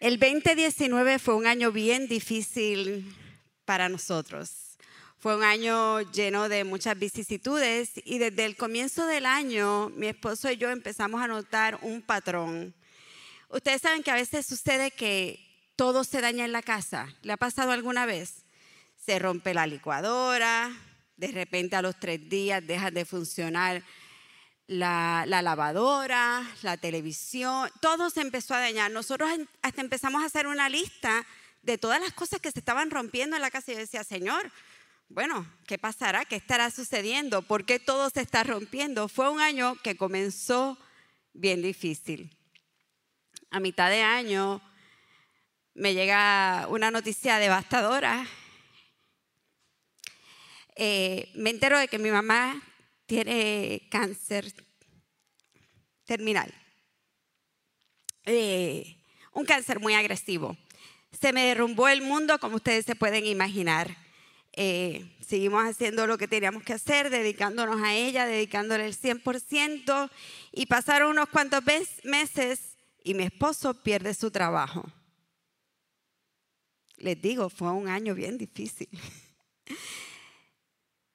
El 2019 fue un año bien difícil para nosotros. Fue un año lleno de muchas vicisitudes y desde el comienzo del año mi esposo y yo empezamos a notar un patrón. Ustedes saben que a veces sucede que todo se daña en la casa. ¿Le ha pasado alguna vez? Se rompe la licuadora, de repente a los tres días deja de funcionar la, lavadora, la televisión, todo se empezó a dañar. Nosotros hasta empezamos a hacer una lista de todas las cosas que se estaban rompiendo en la casa y yo decía, Señor, bueno, ¿qué pasará? ¿Qué estará sucediendo? ¿Por qué todo se está rompiendo? Fue un año que comenzó bien difícil. A mitad de año me llega una noticia devastadora. Eh, me entero de que mi mamá tiene cáncer terminal. Eh, un cáncer muy agresivo. Se me derrumbó el mundo, como ustedes se pueden imaginar. Eh, seguimos haciendo lo que teníamos que hacer, dedicándonos a ella, dedicándole el 100%. Y pasaron unos cuantos meses y mi esposo pierde su trabajo. Les digo, fue un año bien difícil.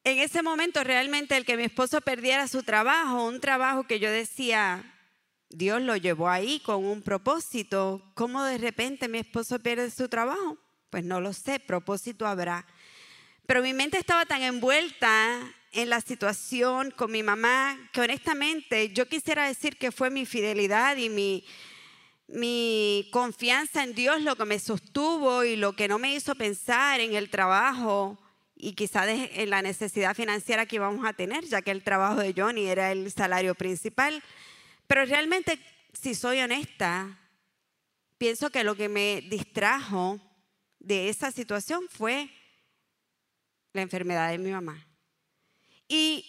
en ese momento realmente el que mi esposo perdiera su trabajo, un trabajo que yo decía, Dios lo llevó ahí con un propósito, ¿cómo de repente mi esposo pierde su trabajo? Pues no lo sé, propósito habrá. Pero mi mente estaba tan envuelta en la situación con mi mamá que honestamente yo quisiera decir que fue mi fidelidad y mi, mi confianza en Dios lo que me sostuvo y lo que no me hizo pensar en el trabajo y quizás en la necesidad financiera que íbamos a tener, ya que el trabajo de Johnny era el salario principal. Pero realmente, si soy honesta, pienso que lo que me distrajo de esa situación fue la enfermedad de mi mamá. Y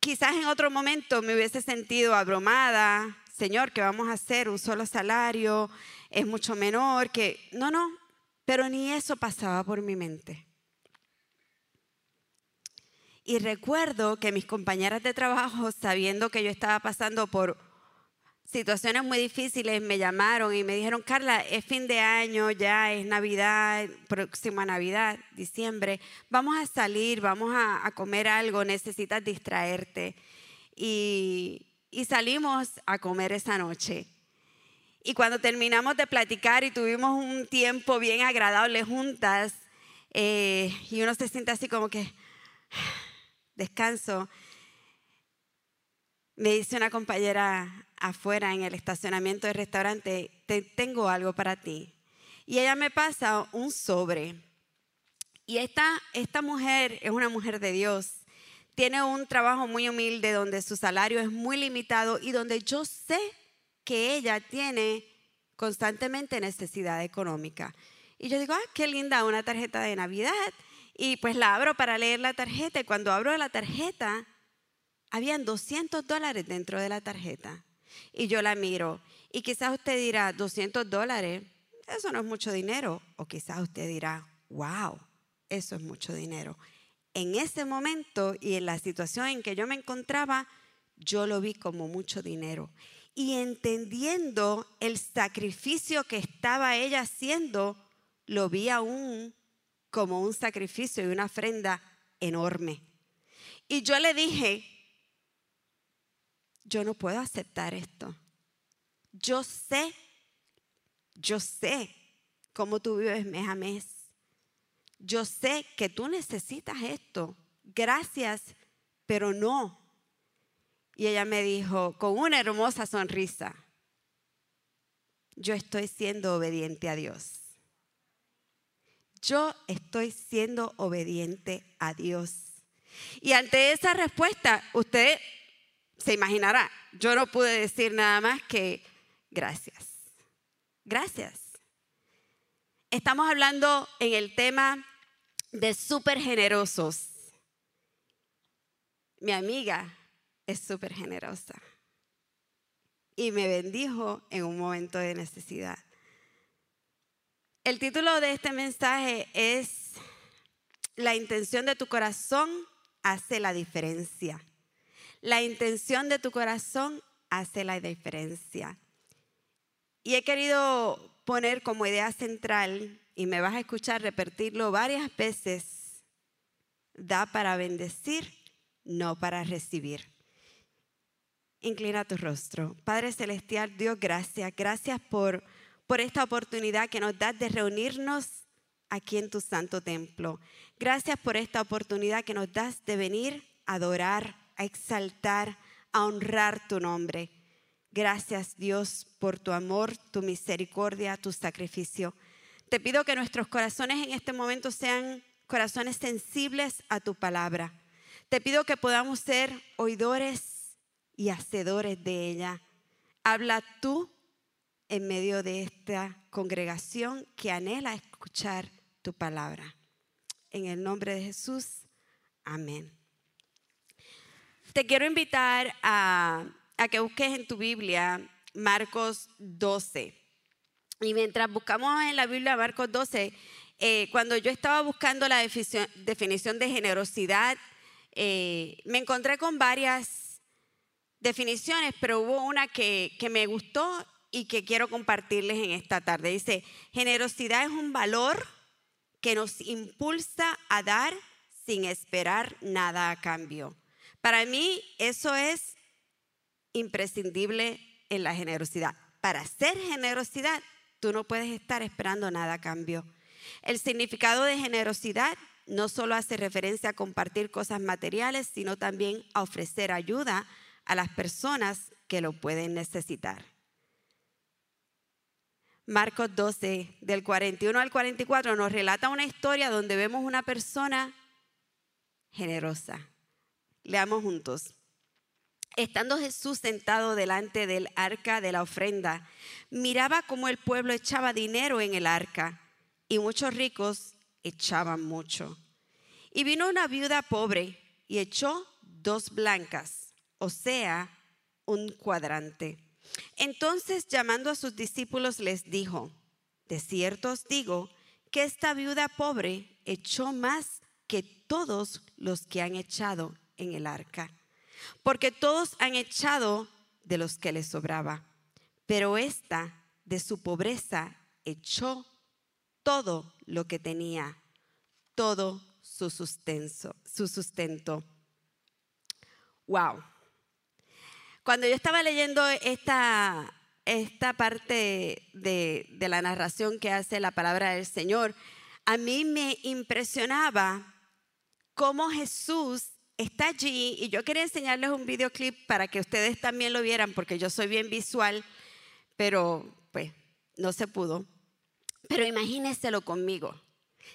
quizás en otro momento me hubiese sentido abrumada, Señor, ¿qué vamos a hacer? Un solo salario es mucho menor, que no, no, pero ni eso pasaba por mi mente. Y recuerdo que mis compañeras de trabajo, sabiendo que yo estaba pasando por situaciones muy difíciles, me llamaron y me dijeron, Carla, es fin de año, ya es Navidad, próxima Navidad, diciembre, vamos a salir, vamos a, comer algo, necesitas distraerte. Y, salimos a comer esa noche. Y cuando terminamos de platicar y tuvimos un tiempo bien agradable juntas, eh, y uno se siente así como que descanso, me dice una compañera afuera en el estacionamiento del restaurante, tengo algo para ti. Y ella me pasa un sobre. Y esta, esta mujer es una mujer de Dios. Tiene un trabajo muy humilde donde su salario es muy limitado y donde yo sé que ella tiene constantemente necesidad económica. Y yo digo, ah, qué linda una tarjeta de Navidad. Y pues la abro para leer la tarjeta y cuando abro la tarjeta, habían 200 dólares dentro de la tarjeta. Y yo la miro. Y quizás usted dirá, 200 dólares, eso no es mucho dinero. O quizás usted dirá, wow, eso es mucho dinero. En ese momento y en la situación en que yo me encontraba, yo lo vi como mucho dinero. Y entendiendo el sacrificio que estaba ella haciendo, lo vi aún como un sacrificio y una ofrenda enorme. Y yo le dije, yo no puedo aceptar esto. Yo sé, yo sé cómo tú vives mes a mes. Yo sé que tú necesitas esto. Gracias, pero no. Y ella me dijo con una hermosa sonrisa, yo estoy siendo obediente a Dios. Yo estoy siendo obediente a Dios. Y ante esa respuesta, usted se imaginará, yo no pude decir nada más que gracias. Gracias. Estamos hablando en el tema de súper generosos. Mi amiga es súper generosa y me bendijo en un momento de necesidad. El título de este mensaje es La intención de tu corazón hace la diferencia. La intención de tu corazón hace la diferencia. Y he querido poner como idea central, y me vas a escuchar repetirlo varias veces, da para bendecir, no para recibir. Inclina tu rostro. Padre Celestial, Dios, gracias. Gracias por, por esta oportunidad que nos das de reunirnos aquí en tu santo templo. Gracias por esta oportunidad que nos das de venir a adorar, a exaltar, a honrar tu nombre. Gracias Dios por tu amor, tu misericordia, tu sacrificio. Te pido que nuestros corazones en este momento sean corazones sensibles a tu palabra. Te pido que podamos ser oidores y hacedores de ella. Habla tú en medio de esta congregación que anhela escuchar tu palabra. En el nombre de Jesús, amén. Te quiero invitar a, que busques en tu Biblia Marcos 12. Y mientras buscamos en la Biblia Marcos 12, eh, cuando yo estaba buscando la definición, de generosidad, eh, me encontré con varias definiciones, pero hubo una que, que me gustó y que quiero compartirles en esta tarde. Dice, generosidad es un valor que nos impulsa a dar sin esperar nada a cambio. Para mí eso es imprescindible en la generosidad. Para ser generosidad, tú no puedes estar esperando nada a cambio. El significado de generosidad no solo hace referencia a compartir cosas materiales, sino también a ofrecer ayuda a las personas que lo pueden necesitar. Marcos 12, del 41 al 44, nos relata una historia donde vemos una persona generosa. Leamos juntos. Estando Jesús sentado delante del arca de la ofrenda, miraba cómo el pueblo echaba dinero en el arca y muchos ricos echaban mucho. Y vino una viuda pobre y echó dos blancas, o sea, un cuadrante. Entonces llamando a sus discípulos les dijo, de cierto os digo que esta viuda pobre echó más que todos los que han echado en el arca, porque todos han echado de los que les sobraba, pero esta de su pobreza echó todo lo que tenía, todo su sustento. Su sustento. Wow. Cuando yo estaba leyendo esta, esta parte de, de la narración que hace la palabra del Señor, a mí me impresionaba cómo Jesús está allí y yo quería enseñarles un videoclip para que ustedes también lo vieran porque yo soy bien visual, pero pues no se pudo. Pero imagínenselo conmigo.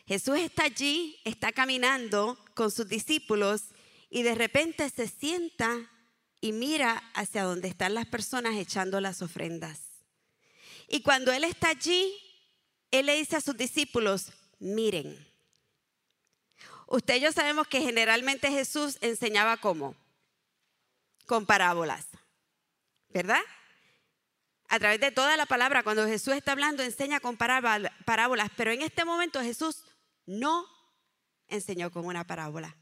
Jesús está allí, está caminando con sus discípulos y de repente se sienta y mira hacia donde están las personas echando las ofrendas. Y cuando Él está allí, Él le dice a sus discípulos, miren. Usted y yo sabemos que generalmente Jesús enseñaba cómo? Con parábolas, ¿verdad? A través de toda la palabra, cuando Jesús está hablando, enseña con parábolas, pero en este momento Jesús no enseñó con una parábola.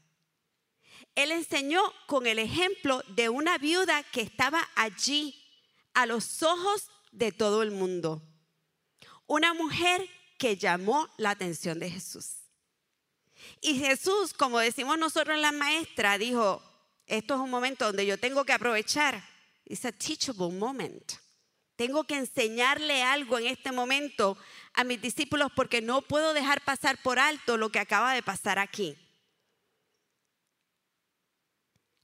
Él enseñó con el ejemplo de una viuda que estaba allí a los ojos de todo el mundo. Una mujer que llamó la atención de Jesús. Y Jesús, como decimos nosotros en la maestra, dijo, esto es un momento donde yo tengo que aprovechar. It's a teachable moment. Tengo que enseñarle algo en este momento a mis discípulos porque no puedo dejar pasar por alto lo que acaba de pasar aquí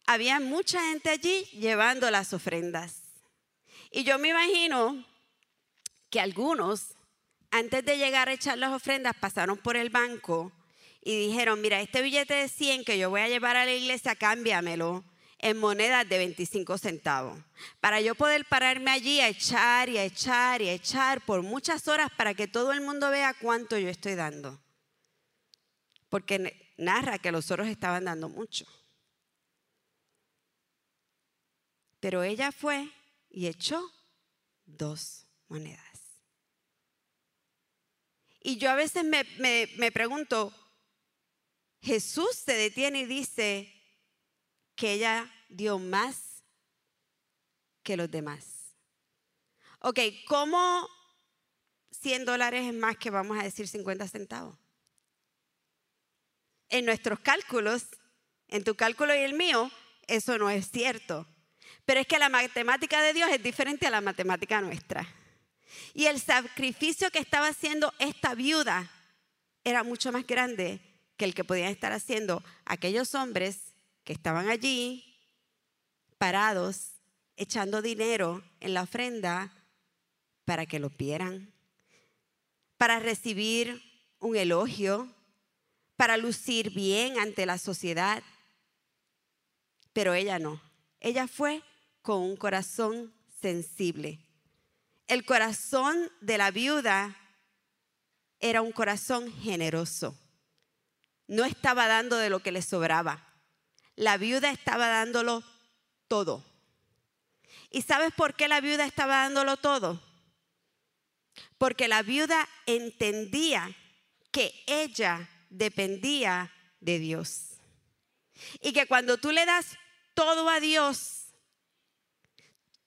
había mucha gente allí llevando las ofrendas. Y yo me imagino que algunos, antes de llegar a echar las ofrendas, pasaron por el banco y dijeron, mira, este billete de 100 que yo voy a llevar a la iglesia, cámbiamelo en monedas de 25 centavos, para yo poder pararme allí a echar y a echar y a echar por muchas horas para que todo el mundo vea cuánto yo estoy dando. Porque narra que los otros estaban dando mucho. Pero ella fue y echó dos monedas. Y yo a veces me, me, pregunto, Jesús se detiene y dice que ella dio más que los demás. Ok, ¿cómo 100 dólares es más que vamos a decir 50 centavos. En nuestros cálculos, en tu cálculo y el mío, eso no es cierto. Pero es que la matemática de Dios es diferente a la matemática nuestra. Y el sacrificio que estaba haciendo esta viuda era mucho más grande que el que podían estar haciendo aquellos hombres que estaban allí parados, echando dinero en la ofrenda para que lo vieran, para recibir un elogio, para lucir bien ante la sociedad. Pero ella no. Ella fue con un corazón sensible. El corazón de la viuda era un corazón generoso. No estaba dando de lo que le sobraba. La viuda estaba dándolo todo. ¿Y sabes por qué la viuda estaba dándolo todo? Porque la viuda entendía que ella dependía de Dios. Y que cuando tú le das todo a Dios,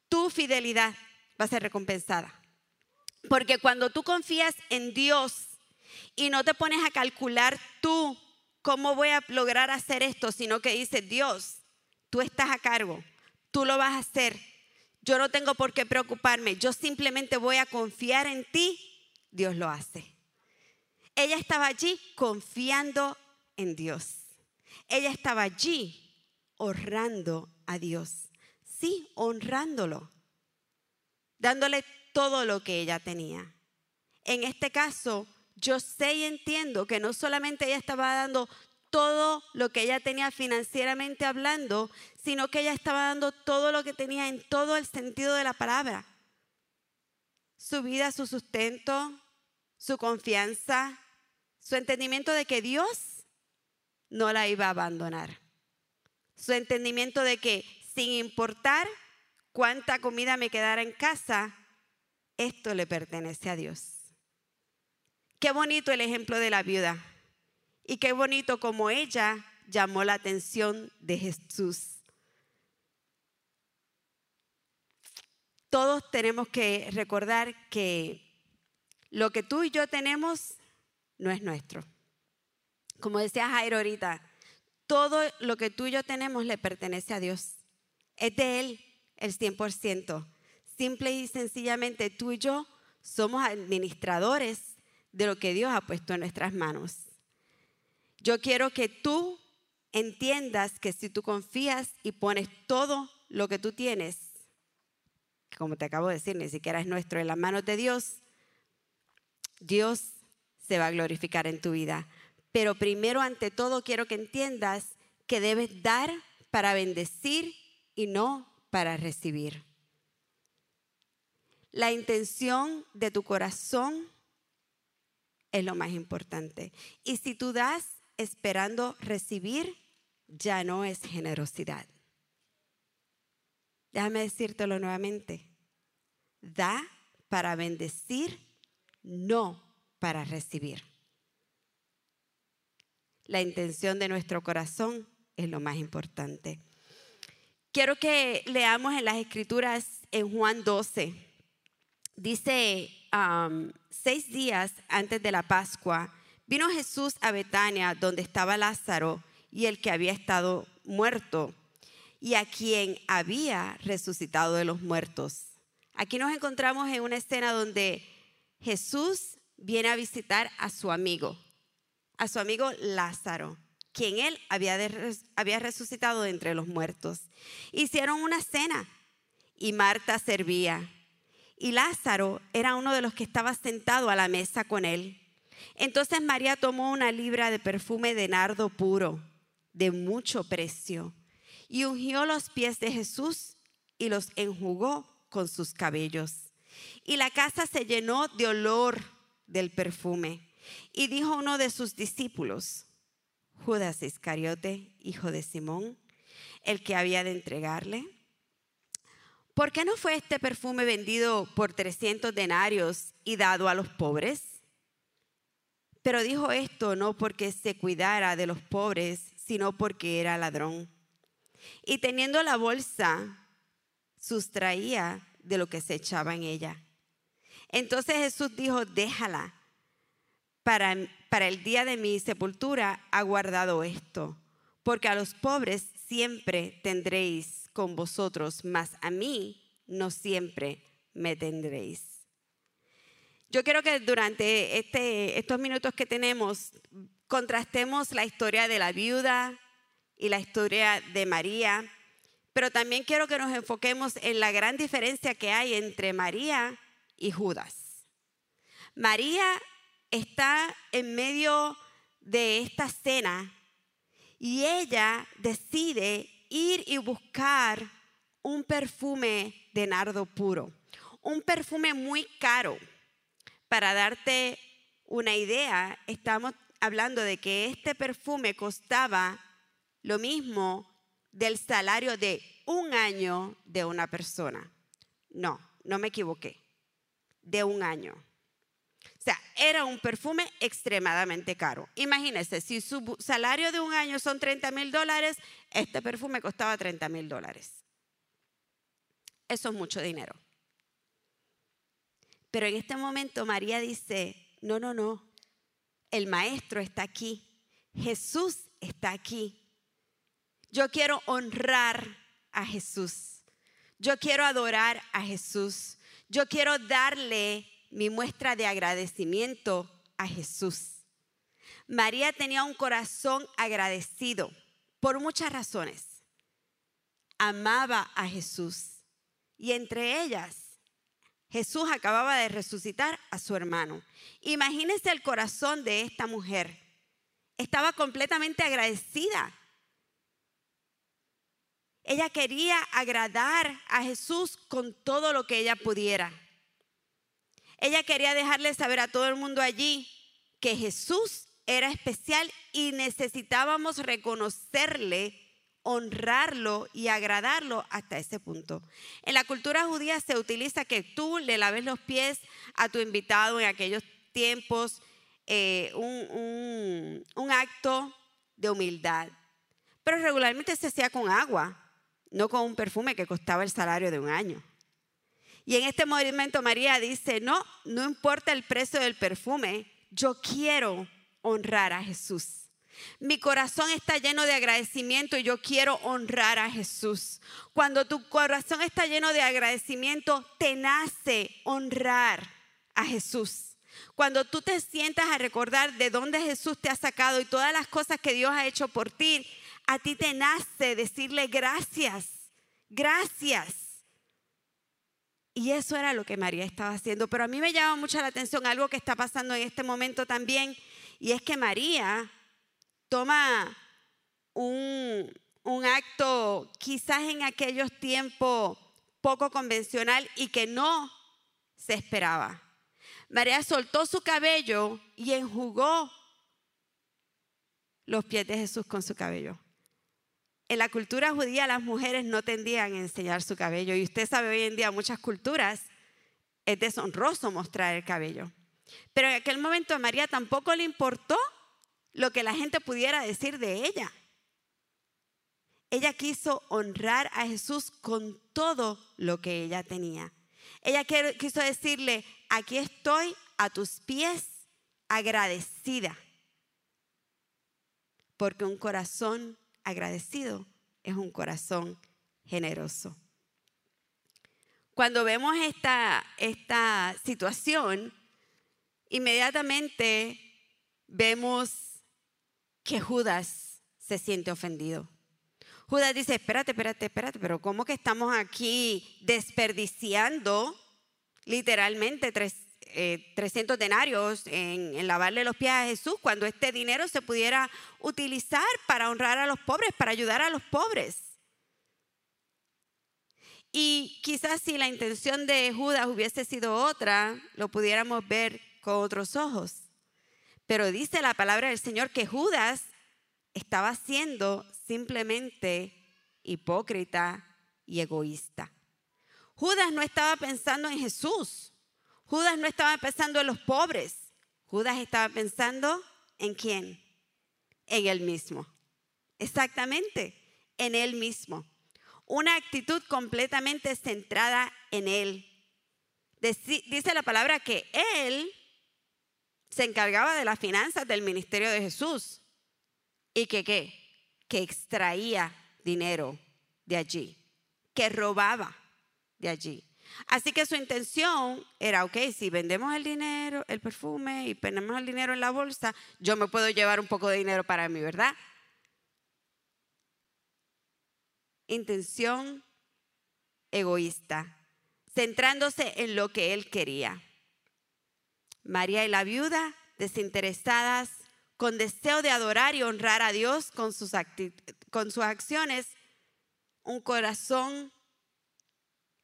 tu fidelidad va a ser recompensada. Porque cuando tú confías en Dios y no te pones a calcular tú cómo voy a lograr hacer esto, sino que dices, Dios, tú estás a cargo, tú lo vas a hacer. Yo no tengo por qué preocuparme, yo simplemente voy a confiar en ti, Dios lo hace. Ella estaba allí confiando en Dios. Ella estaba allí honrando a Dios. Sí, honrándolo. Dándole todo lo que ella tenía. En este caso, yo sé y entiendo que no solamente ella estaba dando todo lo que ella tenía financieramente hablando, sino que ella estaba dando todo lo que tenía en todo el sentido de la palabra. Su vida, su sustento, su confianza, su entendimiento de que Dios no la iba a abandonar. Su entendimiento de que sin importar cuánta comida me quedara en casa, esto le pertenece a Dios. Qué bonito el ejemplo de la viuda. Y qué bonito como ella llamó la atención de Jesús. Todos tenemos que recordar que lo que tú y yo tenemos no es nuestro. Como decía Jairo ahorita, todo lo que tú y yo tenemos le pertenece a Dios. Es de Él el 100%. Simple y sencillamente tú y yo somos administradores de lo que Dios ha puesto en nuestras manos. Yo quiero que tú entiendas que si tú confías y pones todo lo que tú tienes, como te acabo de decir, ni siquiera es nuestro en las manos de Dios, Dios se va a glorificar en tu vida. Pero primero, ante todo, quiero que entiendas que debes dar para bendecir y no para recibir. La intención de tu corazón es lo más importante. Y si tú das esperando recibir, ya no es generosidad. Déjame decírtelo nuevamente. Da para bendecir, no para recibir. La intención de nuestro corazón es lo más importante. Quiero que leamos en las escrituras en Juan 12. Dice, um, seis días antes de la Pascua, vino Jesús a Betania, donde estaba Lázaro y el que había estado muerto, y a quien había resucitado de los muertos. Aquí nos encontramos en una escena donde Jesús viene a visitar a su amigo, a su amigo Lázaro, quien él había, resucitado de entre los muertos. Hicieron una cena y Marta servía. Y Lázaro era uno de los que estaba sentado a la mesa con él. Entonces María tomó una libra de perfume de nardo puro, de mucho precio, y ungió los pies de Jesús y los enjugó con sus cabellos. Y la casa se llenó de olor del perfume. Y dijo uno de sus discípulos, Judas Iscariote, hijo de Simón, el que había de entregarle, ¿por qué no fue este perfume vendido por 300 denarios y dado a los pobres? Pero dijo esto no porque se cuidara de los pobres, sino porque era ladrón. Y teniendo la bolsa, sustraía de lo que se echaba en ella. Entonces Jesús dijo, déjala. Para, para el día de mi sepultura ha guardado esto, porque a los pobres siempre tendréis con vosotros, mas a mí no siempre me tendréis. Yo quiero que durante este, estos minutos que tenemos contrastemos la historia de la viuda y la historia de María, pero también quiero que nos enfoquemos en la gran diferencia que hay entre María y Judas. María está en medio de esta cena y ella decide ir y buscar un perfume de nardo puro, un perfume muy caro. Para darte una idea, estamos hablando de que este perfume costaba lo mismo del salario de un año de una persona. No, no me equivoqué, de un año. Era un perfume extremadamente caro. Imagínense, si su salario de un año son 30 mil dólares, este perfume costaba 30 mil dólares. Eso es mucho dinero. Pero en este momento María dice, no, no, no, el maestro está aquí, Jesús está aquí. Yo quiero honrar a Jesús. Yo quiero adorar a Jesús. Yo quiero darle mi muestra de agradecimiento a Jesús. María tenía un corazón agradecido por muchas razones. Amaba a Jesús y entre ellas Jesús acababa de resucitar a su hermano. Imagínense el corazón de esta mujer. Estaba completamente agradecida. Ella quería agradar a Jesús con todo lo que ella pudiera. Ella quería dejarle saber a todo el mundo allí que Jesús era especial y necesitábamos reconocerle honrarlo y agradarlo hasta ese punto. En la cultura judía se utiliza que tú le laves los pies a tu invitado en aquellos tiempos, eh, un, un acto de humildad. Pero regularmente se hacía con agua, no con un perfume que costaba el salario de un año. Y en este movimiento María dice, no, no importa el precio del perfume, yo quiero honrar a Jesús. Mi corazón está lleno de agradecimiento y yo quiero honrar a Jesús. Cuando tu corazón está lleno de agradecimiento, te nace honrar a Jesús. Cuando tú te sientas a recordar de dónde Jesús te ha sacado y todas las cosas que Dios ha hecho por ti, a ti te nace decirle gracias, gracias. Y eso era lo que María estaba haciendo. Pero a mí me llama mucho la atención algo que está pasando en este momento también, y es que María toma un, acto quizás en aquellos tiempos poco convencional y que no se esperaba. María soltó su cabello y enjugó los pies de Jesús con su cabello. En la cultura judía las mujeres no tendían a enseñar su cabello y usted sabe hoy en día muchas culturas es deshonroso mostrar el cabello. Pero en aquel momento a María tampoco le importó lo que la gente pudiera decir de ella. Ella quiso honrar a Jesús con todo lo que ella tenía. Ella quiso decirle, aquí estoy a tus pies agradecida. Porque un corazón agradecido es un corazón generoso. Cuando vemos esta, esta situación, inmediatamente vemos que Judas se siente ofendido. Judas dice, espérate, espérate, espérate, pero ¿cómo que estamos aquí desperdiciando literalmente 300 eh, denarios en, en, lavarle los pies a Jesús cuando este dinero se pudiera utilizar para honrar a los pobres, para ayudar a los pobres? Y quizás si la intención de Judas hubiese sido otra, lo pudiéramos ver con otros ojos. Pero dice la palabra del Señor que Judas estaba siendo simplemente hipócrita y egoísta. Judas no estaba pensando en Jesús. Judas no estaba pensando en los pobres. Judas estaba pensando en quién? En él mismo. Exactamente, en él mismo. Una actitud completamente centrada en él. Dice la palabra que él se encargaba de las finanzas del ministerio de Jesús y que qué? Que extraía dinero de allí, que robaba de allí. Así que su intención era, ok, si vendemos el dinero, el perfume y ponemos el dinero en la bolsa, yo me puedo llevar un poco de dinero para mí, ¿verdad? Intención egoísta, centrándose en lo que él quería. María y la viuda, desinteresadas, con deseo de adorar y honrar a Dios con sus, con sus acciones, un corazón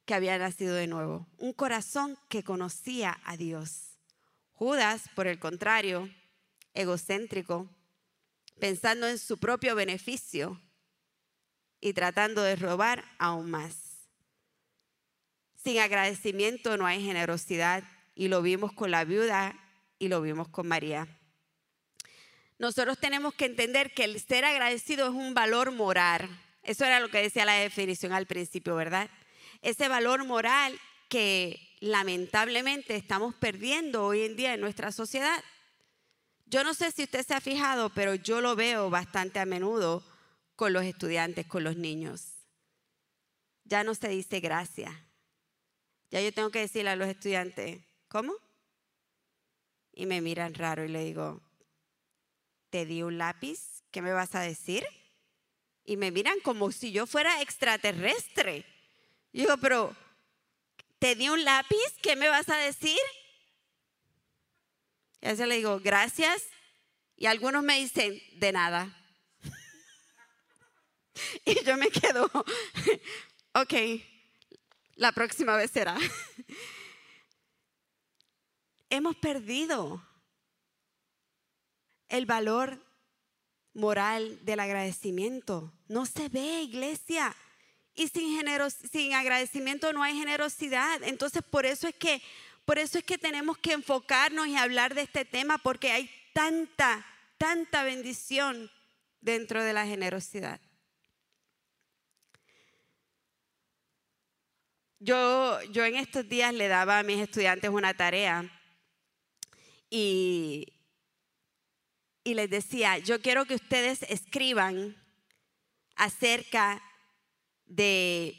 que había nacido de nuevo, un corazón que conocía a Dios. Judas, por el contrario, egocéntrico, pensando en su propio beneficio y tratando de robar aún más. Sin agradecimiento no hay generosidad y lo vimos con la viuda y lo vimos con María. Nosotros tenemos que entender que el ser agradecido es un valor moral. Eso era lo que decía la definición al principio, ¿verdad? Ese valor moral que lamentablemente estamos perdiendo hoy en día en nuestra sociedad. Yo no sé si usted se ha fijado, pero yo lo veo bastante a menudo con los estudiantes, con los niños. Ya no se dice gracias. Ya yo tengo que decirle a los estudiantes, ¿cómo? Y me miran raro y le digo, ¿te di un lápiz? ¿Qué me vas a decir? Y me miran como si yo fuera extraterrestre. Y digo, pero te di un lápiz, ¿qué me vas a decir? Y a le digo, gracias. Y algunos me dicen, de nada. y yo me quedo, ok, la próxima vez será. Hemos perdido el valor moral del agradecimiento. No se ve, iglesia. Y sin, sin agradecimiento no hay generosidad. Entonces, por eso es que por eso es que tenemos que enfocarnos y hablar de este tema porque hay tanta, tanta bendición dentro de la generosidad. Yo, yo en estos días le daba a mis estudiantes una tarea y, y les decía, yo quiero que ustedes escriban acerca de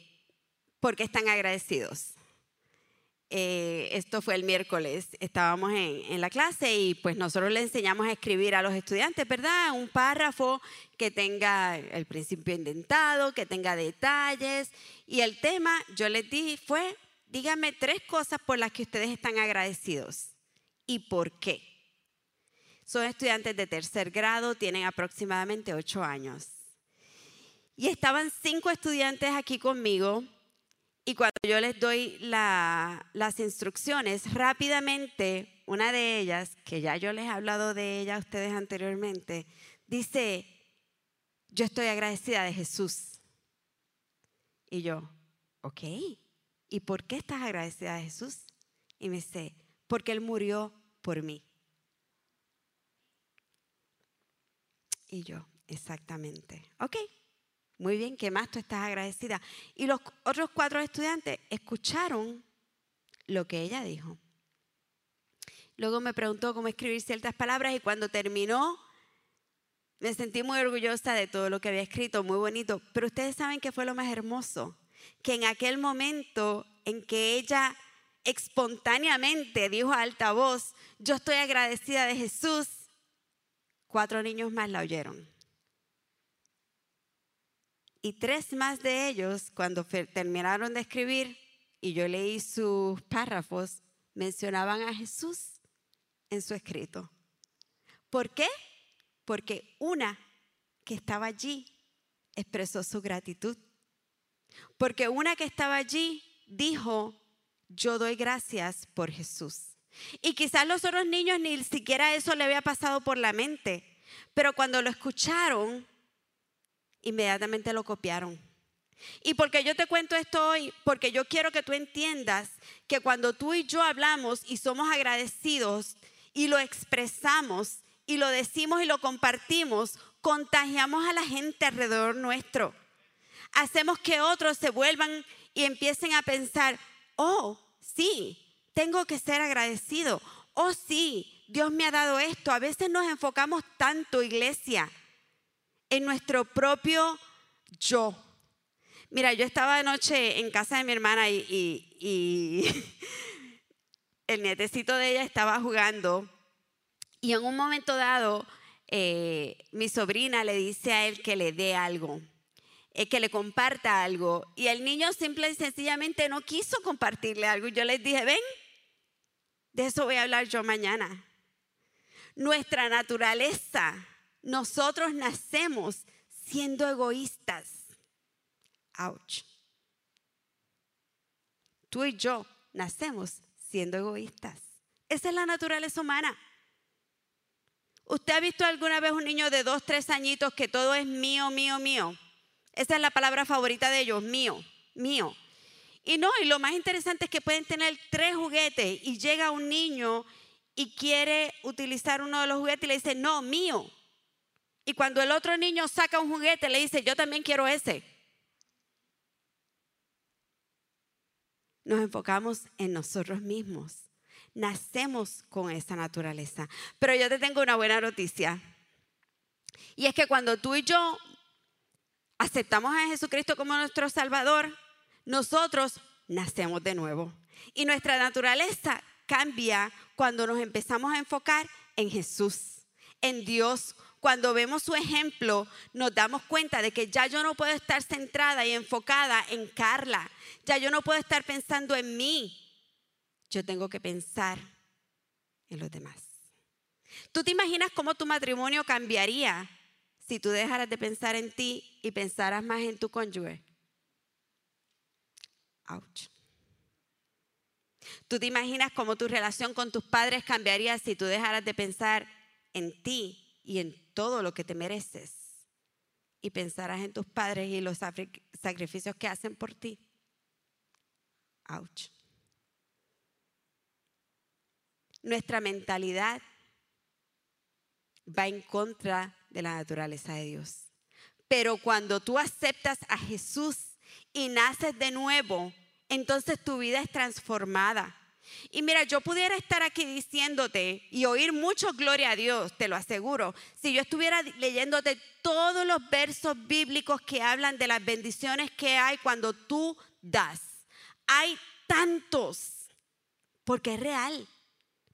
por qué están agradecidos. Eh, esto fue el miércoles, estábamos en, la clase y pues nosotros le enseñamos a escribir a los estudiantes, ¿verdad? Un párrafo que tenga el principio indentado, que tenga detalles. Y el tema, yo les di, fue, díganme tres cosas por las que ustedes están agradecidos y por qué. Son estudiantes de tercer grado, tienen aproximadamente ocho años. Y estaban cinco estudiantes aquí conmigo y cuando yo les doy las instrucciones, rápidamente una de ellas, que ya yo les he hablado de ella a ustedes anteriormente, dice, yo estoy agradecida de Jesús. Y yo, ok, ¿y por qué estás agradecida de Jesús? Y me dice, porque Él murió por mí. Y yo, exactamente, ok, muy bien, ¿qué más tú estás agradecida? Y los otros cuatro estudiantes escucharon lo que ella dijo. Luego me preguntó cómo escribir ciertas palabras y cuando terminó me sentí muy orgullosa de todo lo que había escrito, muy bonito. Pero ustedes saben que fue lo más hermoso, que en aquel momento en que ella espontáneamente dijo a alta voz, yo estoy agradecida de Jesús, cuatro niños más la oyeron. Y tres más de ellos, cuando terminaron de escribir y yo leí sus párrafos, mencionaban a Jesús en su escrito. ¿Por qué? Porque una que estaba allí expresó su gratitud. Porque una que estaba allí dijo, yo doy gracias por Jesús. Y quizás los otros niños ni siquiera eso le había pasado por la mente, pero cuando lo escucharon, inmediatamente lo copiaron. Y porque yo te cuento esto hoy, porque yo quiero que tú entiendas que cuando tú y yo hablamos y somos agradecidos y lo expresamos y lo decimos y lo compartimos, contagiamos a la gente alrededor nuestro. Hacemos que otros se vuelvan y empiecen a pensar, oh, sí, tengo que ser agradecido. Oh sí, Dios me ha dado esto. A veces nos enfocamos tanto, iglesia, en nuestro propio yo. Mira, yo estaba anoche en casa de mi hermana y, el nietecito de ella estaba jugando y en un momento dado eh, mi sobrina le dice a él que le dé algo, eh, que le comparta algo y el niño simple y sencillamente no quiso compartirle algo. Yo les dije, ven, de eso voy a hablar yo mañana. Nuestra naturaleza, nosotros nacemos siendo egoístas. Ouch. Tú y yo nacemos siendo egoístas. Esa es la naturaleza humana. ¿Usted ha visto alguna vez un niño de dos, tres añitos que todo es mío, mío, mío? Esa es la palabra favorita de ellos, mío, mío. Y no, y lo más interesante es que pueden tener tres juguetes y llega un niño y quiere utilizar uno de los juguetes y le dice, no, mío. Y cuando el otro niño saca un juguete, le dice, yo también quiero ese. Nos enfocamos en nosotros mismos. Nacemos con esa naturaleza. Pero yo te tengo una buena noticia. Y es que cuando tú y yo aceptamos a Jesucristo como nuestro Salvador, nosotros nacemos de nuevo. Y nuestra naturaleza cambia cuando nos empezamos a enfocar en Jesús, en Dios. Cuando vemos su ejemplo, nos damos cuenta de que ya yo no puedo estar centrada y enfocada en Carla. Ya yo no puedo estar pensando en mí. Yo tengo que pensar en los demás. ¿Tú te imaginas cómo tu matrimonio cambiaría si tú dejaras de pensar en ti y pensaras más en tu cónyuge? Ouch. ¿Tú te imaginas cómo tu relación con tus padres cambiaría si tú dejaras de pensar en ti y en todo lo que te mereces y pensaras en tus padres y los sacrificios que hacen por ti? Ouch. Nuestra mentalidad va en contra de la naturaleza de Dios. Pero cuando tú aceptas a Jesús y naces de nuevo, entonces tu vida es transformada. Y mira, yo pudiera estar aquí diciéndote y oír mucho gloria a Dios, te lo aseguro, si yo estuviera leyéndote todos los versos bíblicos que hablan de las bendiciones que hay cuando tú das. Hay tantos, porque es real,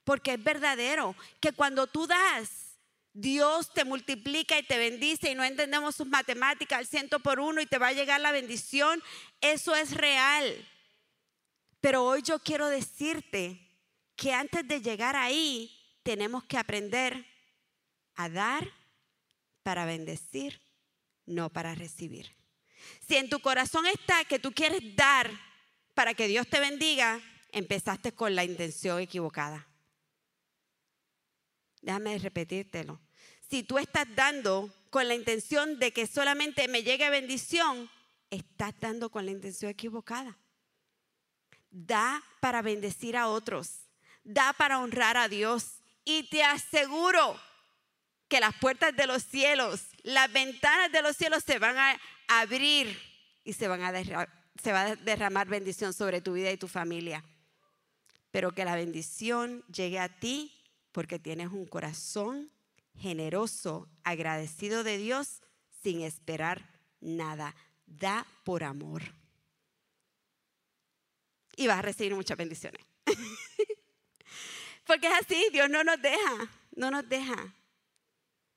porque es verdadero, que cuando tú das, Dios te multiplica y te bendice y no entendemos sus matemáticas al ciento por uno y te va a llegar la bendición. Eso es real. Pero hoy yo quiero decirte que antes de llegar ahí tenemos que aprender a dar para bendecir, no para recibir. Si en tu corazón está que tú quieres dar para que Dios te bendiga, empezaste con la intención equivocada. Déjame repetírtelo. Si tú estás dando con la intención de que solamente me llegue bendición, estás dando con la intención equivocada. Da para bendecir a otros. Da para honrar a Dios. Y te aseguro que las puertas de los cielos, las ventanas de los cielos se van a abrir y se, van a a derramar bendición sobre tu vida y tu familia. Pero que la bendición llegue a ti porque tienes un corazón generoso, agradecido de Dios, sin esperar nada. Da por amor. Y vas a recibir muchas bendiciones. porque es así, Dios no nos deja, no nos deja.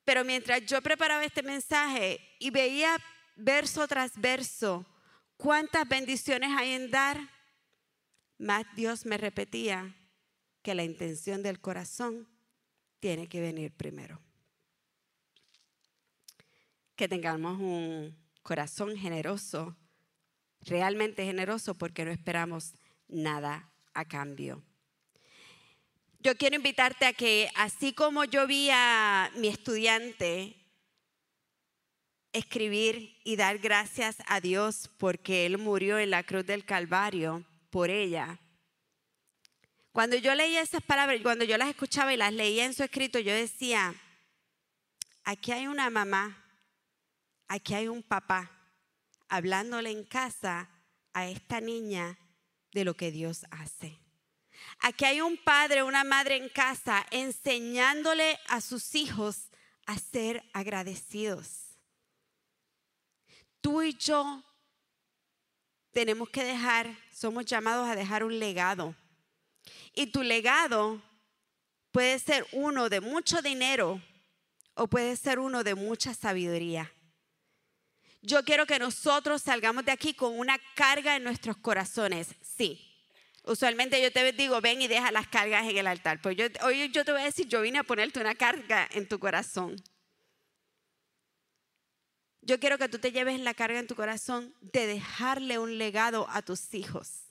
Pero mientras yo preparaba este mensaje y veía verso tras verso cuántas bendiciones hay en dar, más Dios me repetía, que la intención del corazón tiene que venir primero. Que tengamos un corazón generoso, realmente generoso, porque no esperamos nada a cambio. Yo quiero invitarte a que, así como yo vi a mi estudiante escribir y dar gracias a Dios porque Él murió en la cruz del Calvario por ella, cuando yo leía esas palabras, cuando yo las escuchaba y las leía en su escrito, yo decía, aquí hay una mamá, aquí hay un papá, hablándole en casa a esta niña de lo que Dios hace. Aquí hay un padre, una madre en casa enseñándole a sus hijos a ser agradecidos. Tú y yo tenemos que dejar, somos llamados a dejar un legado. Y tu legado puede ser uno de mucho dinero o puede ser uno de mucha sabiduría. Yo quiero que nosotros salgamos de aquí con una carga en nuestros corazones. Sí. Usualmente yo te digo, ven y deja las cargas en el altar. Pues hoy yo te voy a decir, yo vine a ponerte una carga en tu corazón. Yo quiero que tú te lleves la carga en tu corazón de dejarle un legado a tus hijos.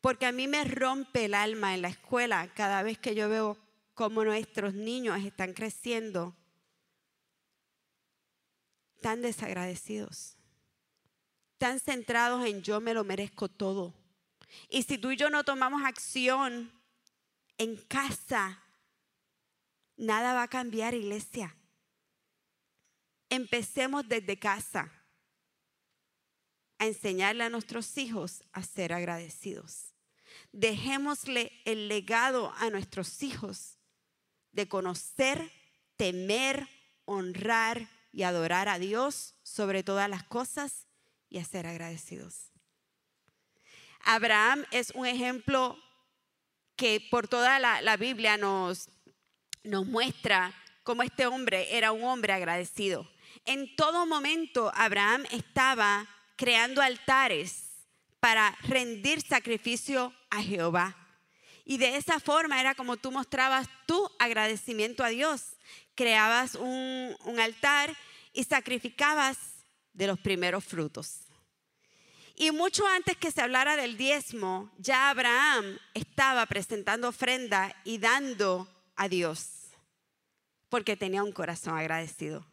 Porque a mí me rompe el alma en la escuela cada vez que yo veo cómo nuestros niños están creciendo tan desagradecidos, tan centrados en yo me lo merezco todo. Y si tú y yo no tomamos acción en casa, nada va a cambiar, iglesia. Empecemos desde casa a enseñarle a nuestros hijos a ser agradecidos. Dejémosle el legado a nuestros hijos de conocer, temer, honrar y adorar a Dios sobre todas las cosas y a ser agradecidos. Abraham es un ejemplo que por toda la, Biblia nos, nos muestra cómo este hombre era un hombre agradecido. En todo momento Abraham estaba creando altares para rendir sacrificio a Jehová. Y de esa forma era como tú mostrabas tu agradecimiento a Dios. Creabas un, altar y sacrificabas de los primeros frutos. Y mucho antes que se hablara del diezmo, ya Abraham estaba presentando ofrenda y dando a Dios, porque tenía un corazón agradecido.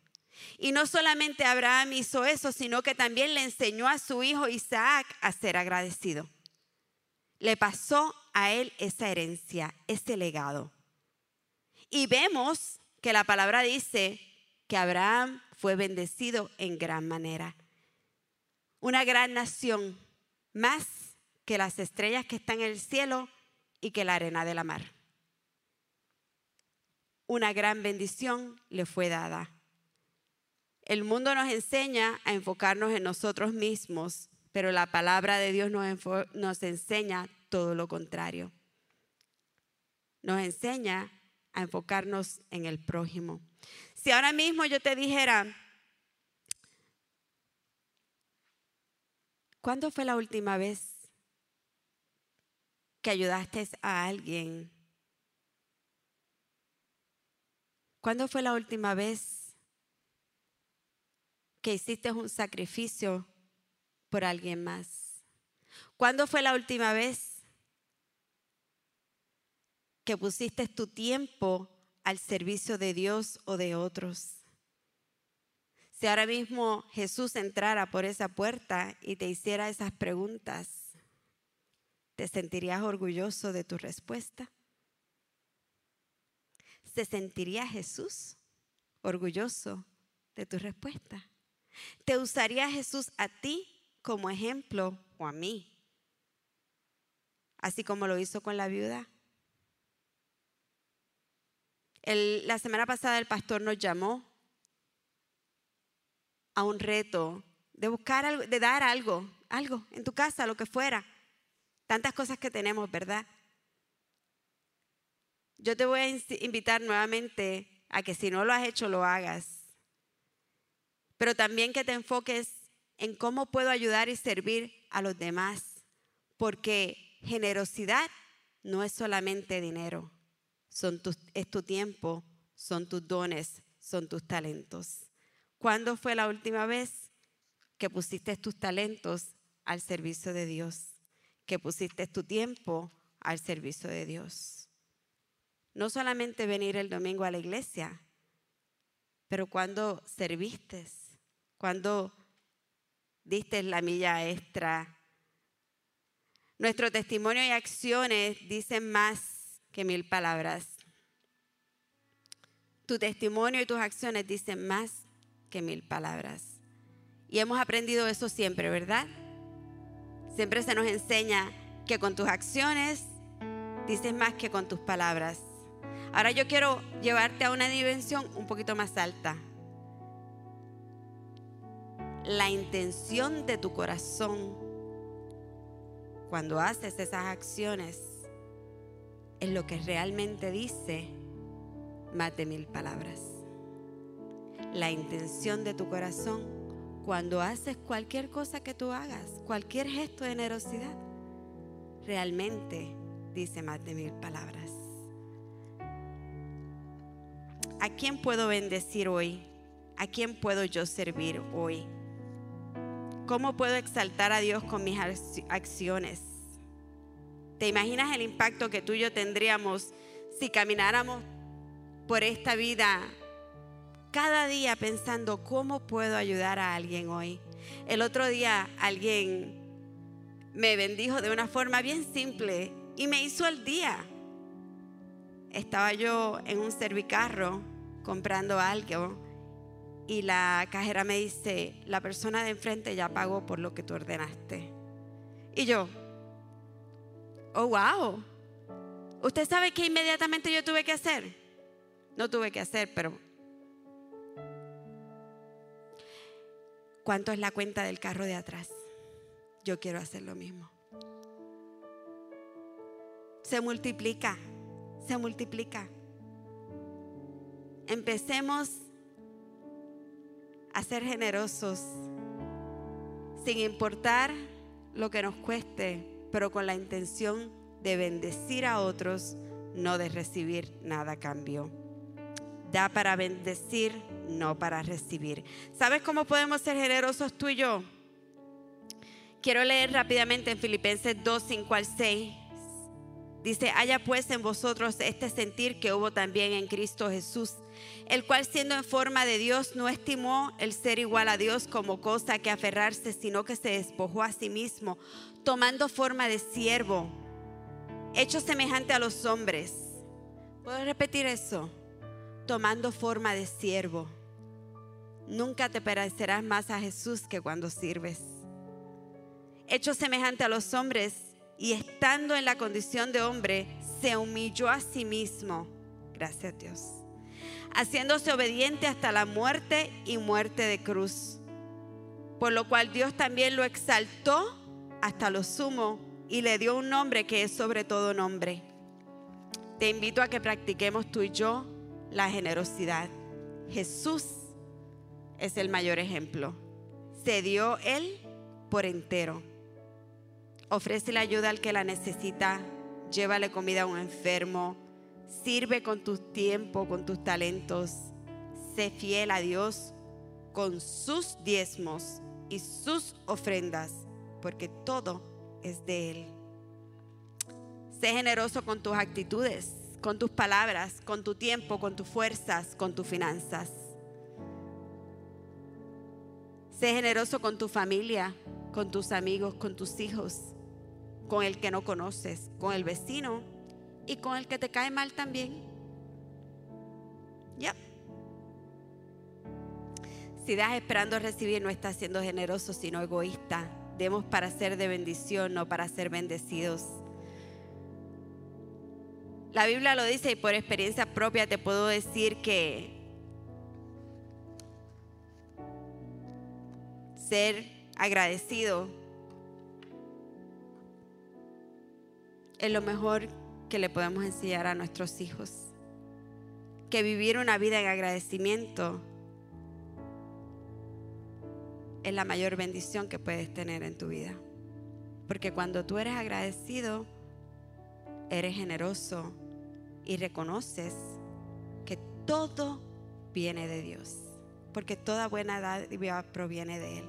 Y no solamente Abraham hizo eso, sino que también le enseñó a su hijo Isaac a ser agradecido. Le pasó a él esa herencia, ese legado. Y vemos que la palabra dice que Abraham fue bendecido en gran manera. Una gran nación, más que las estrellas que están en el cielo y que la arena de la mar. Una gran bendición le fue dada. El mundo nos enseña a enfocarnos en nosotros mismos, pero la palabra de Dios nos, enseña todo lo contrario. Nos enseña a enfocarnos en el prójimo. Si ahora mismo yo te dijera, ¿cuándo fue la última vez que ayudaste a alguien? ¿Cuándo fue la última vez que hiciste un sacrificio por alguien más? ¿Cuándo fue la última vez que pusiste tu tiempo al servicio de Dios o de otros? Si ahora mismo Jesús entrara por esa puerta y te hiciera esas preguntas, ¿te sentirías orgulloso de tu respuesta? ¿Se sentiría Jesús orgulloso de tu respuesta? ¿Te usaría Jesús a ti como ejemplo o a mí? Así como lo hizo con la viuda. La semana pasada el pastor nos llamó a un reto de buscar algo, de dar algo, algo en tu casa, lo que fuera. Tantas cosas que tenemos, ¿verdad? Yo te voy a invitar nuevamente a que si no lo has hecho, lo hagas pero también que te enfoques en cómo puedo ayudar y servir a los demás, porque generosidad no es solamente dinero, son es tu tiempo, son tus dones, son tus talentos. ¿Cuándo fue la última vez que pusiste tus talentos al servicio de Dios? Que pusiste tu tiempo al servicio de Dios. No solamente venir el domingo a la iglesia, pero cuando serviste, cuando diste la milla extra. Nuestro testimonio y acciones dicen más que mil palabras. Tu testimonio y tus acciones dicen más que mil palabras. Y hemos aprendido eso siempre, ¿verdad? Siempre se nos enseña que con tus acciones dices más que con tus palabras. Ahora yo quiero llevarte a una dimensión un poquito más alta. La intención de tu corazón cuando haces esas acciones es lo que realmente dice más de mil palabras. La intención de tu corazón cuando haces cualquier cosa que tú hagas, cualquier gesto de generosidad, realmente dice más de mil palabras. ¿A quién puedo bendecir hoy? ¿A quién puedo yo servir hoy? ¿Cómo puedo exaltar a Dios con mis acciones? ¿Te imaginas el impacto que tú y yo tendríamos si camináramos por esta vida cada día pensando cómo puedo ayudar a alguien hoy? El otro día alguien me bendijo de una forma bien simple y me hizo el día. Estaba yo en un servicarro comprando algo y la cajera me dice, la persona de enfrente ya pagó por lo que tú ordenaste. Y yo, oh, wow. ¿Usted sabe qué inmediatamente yo tuve que hacer? No tuve que hacer, pero... ¿Cuánto es la cuenta del carro de atrás? Yo quiero hacer lo mismo. Se multiplica, se multiplica. Empecemos a ser generosos, sin importar lo que nos cueste, pero con la intención de bendecir a otros, no de recibir nada a cambio. Da para bendecir, no para recibir. ¿Sabes cómo podemos ser generosos tú y yo? Quiero leer rápidamente en Filipenses 2, 5 al 6. Dice, haya pues en vosotros este sentir que hubo también en Cristo Jesús el cual siendo en forma de Dios no estimó el ser igual a Dios como cosa que aferrarse, sino que se despojó a sí mismo, tomando forma de siervo, hecho semejante a los hombres. ¿Puedo repetir eso? Tomando forma de siervo. Nunca te parecerás más a Jesús que cuando sirves. Hecho semejante a los hombres y estando en la condición de hombre, se humilló a sí mismo. Gracias a Dios haciéndose obediente hasta la muerte y muerte de cruz. Por lo cual Dios también lo exaltó hasta lo sumo y le dio un nombre que es sobre todo nombre. Te invito a que practiquemos tú y yo la generosidad. Jesús es el mayor ejemplo. Se dio Él por entero. Ofrece la ayuda al que la necesita. Llévale comida a un enfermo Sirve con tu tiempo, con tus talentos. Sé fiel a Dios con sus diezmos y sus ofrendas, porque todo es de Él. Sé generoso con tus actitudes, con tus palabras, con tu tiempo, con tus fuerzas, con tus finanzas. Sé generoso con tu familia, con tus amigos, con tus hijos, con el que no conoces, con el vecino y con el que te cae mal también. Ya. Si das esperando recibir, no estás siendo generoso, sino egoísta. Demos para ser de bendición, no para ser bendecidos. La Biblia lo dice y por experiencia propia te puedo decir que ser agradecido es lo mejor que le podemos enseñar a nuestros hijos. Que vivir una vida en agradecimiento es la mayor bendición que puedes tener en tu vida. Porque cuando tú eres agradecido, eres generoso y reconoces que todo viene de Dios. Porque toda buena dádiva proviene de Él.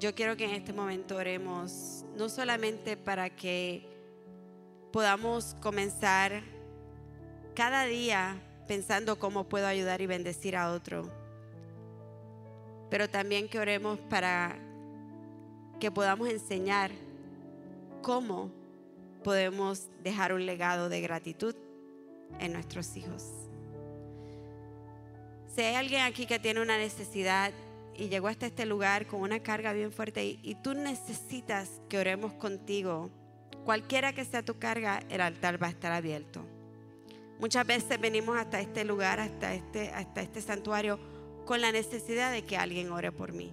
Yo quiero que en este momento oremos, no solamente para que podamos comenzar cada día pensando cómo puedo ayudar y bendecir a otro, pero también que oremos para que podamos enseñar cómo podemos dejar un legado de gratitud en nuestros hijos. Si hay alguien aquí que tiene una necesidad y llegó hasta este lugar con una carga bien fuerte y, y tú necesitas que oremos contigo, cualquiera que sea tu carga, el altar va a estar abierto. Muchas veces venimos hasta este lugar, hasta este, hasta este santuario, con la necesidad de que alguien ore por mí.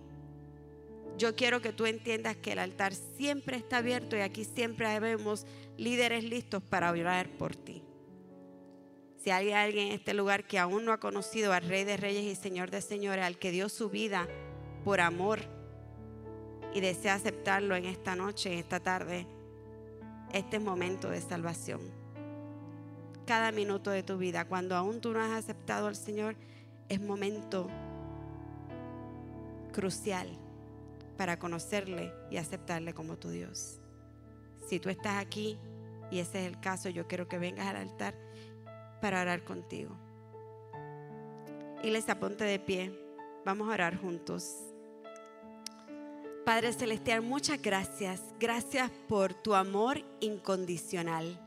Yo quiero que tú entiendas que el altar siempre está abierto y aquí siempre vemos líderes listos para orar por ti. Si hay alguien en este lugar que aún no ha conocido al Rey de Reyes y Señor de Señores, al que dio su vida por amor y desea aceptarlo en esta noche, en esta tarde, este es momento de salvación. Cada minuto de tu vida, cuando aún tú no has aceptado al Señor, es momento crucial para conocerle y aceptarle como tu Dios. Si tú estás aquí y ese es el caso, yo quiero que vengas al altar para orar contigo. Iglesia, ponte de pie. Vamos a orar juntos. Padre Celestial, muchas gracias. Gracias por tu amor incondicional.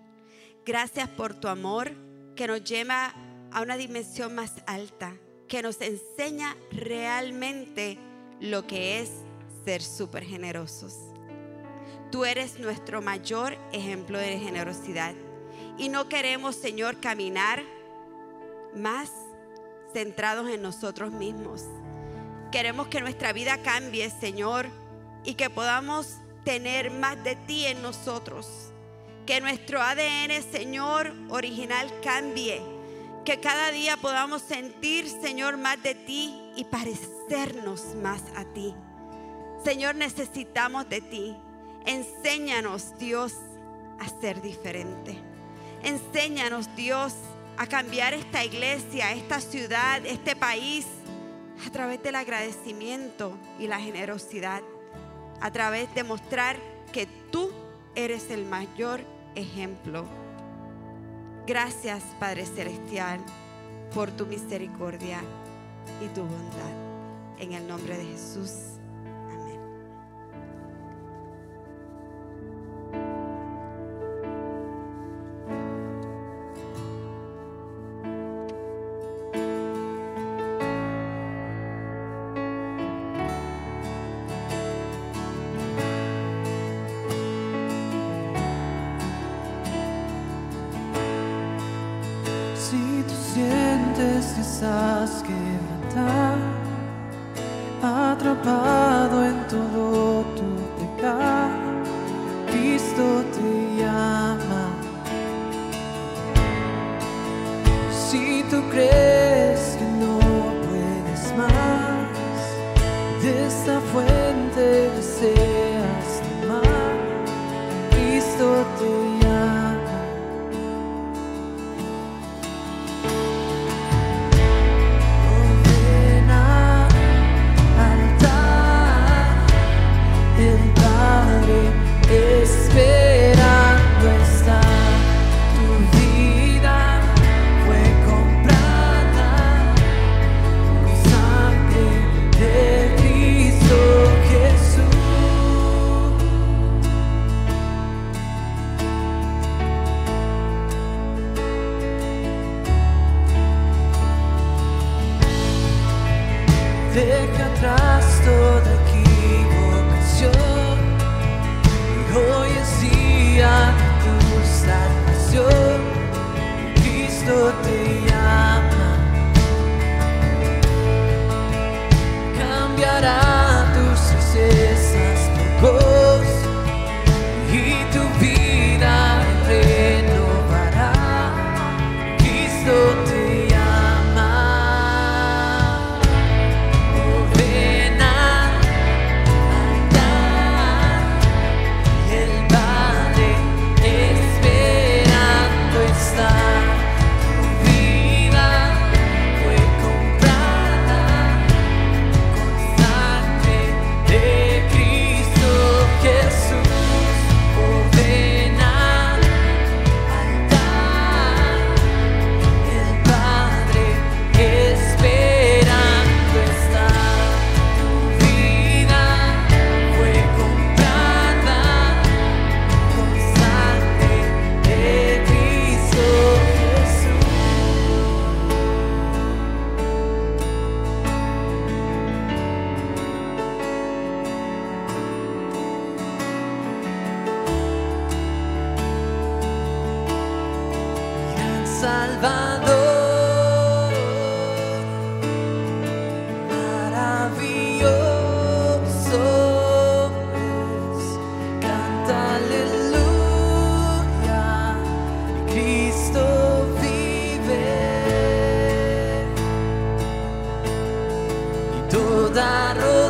Gracias por tu amor que nos lleva a una dimensión más alta, que nos enseña realmente lo que es ser súper generosos. Tú eres nuestro mayor ejemplo de generosidad. Y no queremos, Señor, caminar más centrados en nosotros mismos. Queremos que nuestra vida cambie, Señor, y que podamos tener más de ti en nosotros. Que nuestro ADN, Señor, original cambie. Que cada día podamos sentir, Señor, más de ti y parecernos más a ti. Señor, necesitamos de ti. Enséñanos, Dios, a ser diferente. Enséñanos, Dios, a cambiar esta iglesia, esta ciudad, este país, a través del agradecimiento y la generosidad, a través de mostrar que tú eres el mayor ejemplo. Gracias, Padre Celestial, por tu misericordia y tu bondad. En el nombre de Jesús. Cristo te toda rodilla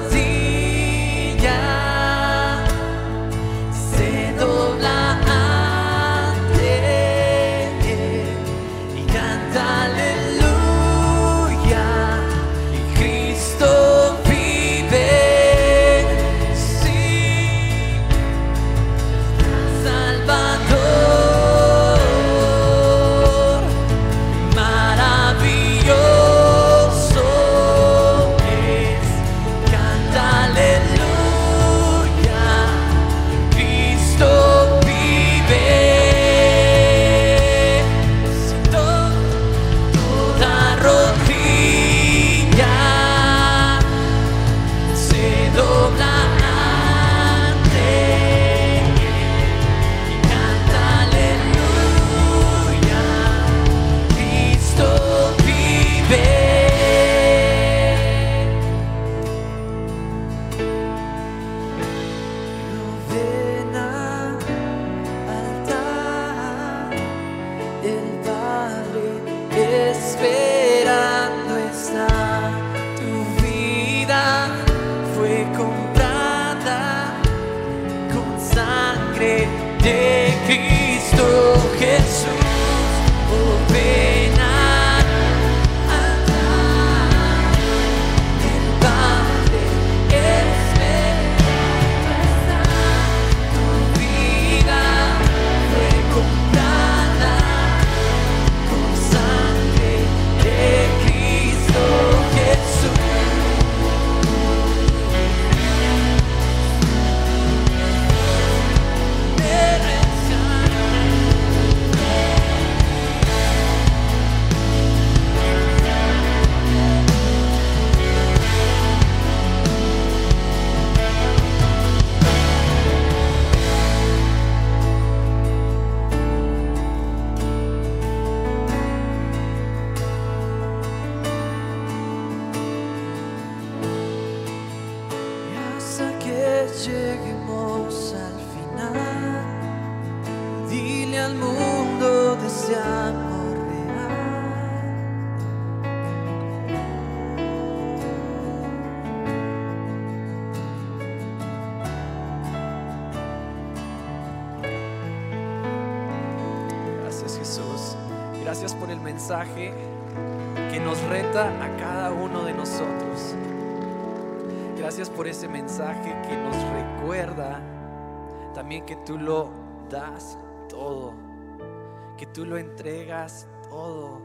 entregas todo,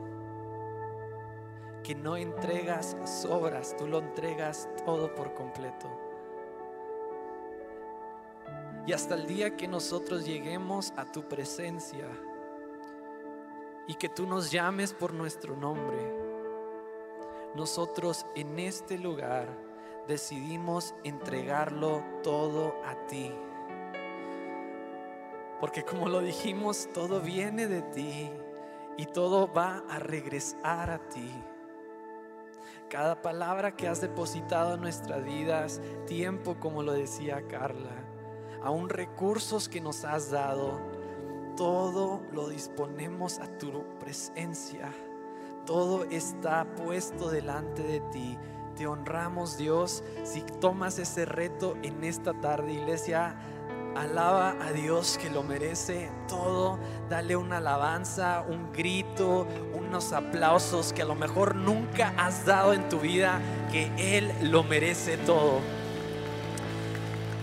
que no entregas sobras, tú lo entregas todo por completo. Y hasta el día que nosotros lleguemos a tu presencia y que tú nos llames por nuestro nombre, nosotros en este lugar decidimos entregarlo todo a ti. Porque como lo dijimos, todo viene de ti y todo va a regresar a ti. Cada palabra que has depositado en nuestras vidas, tiempo como lo decía Carla, aún recursos que nos has dado, todo lo disponemos a tu presencia. Todo está puesto delante de ti. Te honramos Dios si tomas ese reto en esta tarde, iglesia. Alaba a Dios que lo merece todo. Dale una alabanza, un grito, unos aplausos que a lo mejor nunca has dado en tu vida, que Él lo merece todo.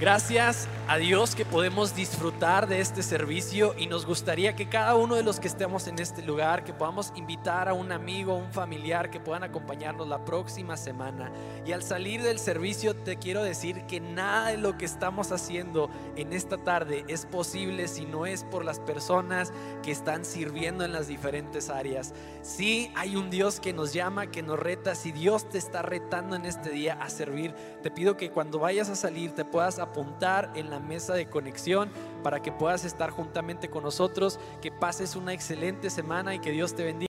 Gracias a Dios que podemos disfrutar de este servicio y nos gustaría que cada uno de los que estemos en este lugar, que podamos invitar a un amigo, un familiar que puedan acompañarnos la próxima semana. Y al salir del servicio te quiero decir que nada de lo que estamos haciendo en esta tarde es posible si no es por las personas que están sirviendo en las diferentes áreas. Sí hay un Dios que nos llama, que nos reta. Si Dios te está retando en este día a servir, te pido que cuando vayas a salir te puedas apuntar en la mesa de conexión para que puedas estar juntamente con nosotros, que pases una excelente semana y que Dios te bendiga.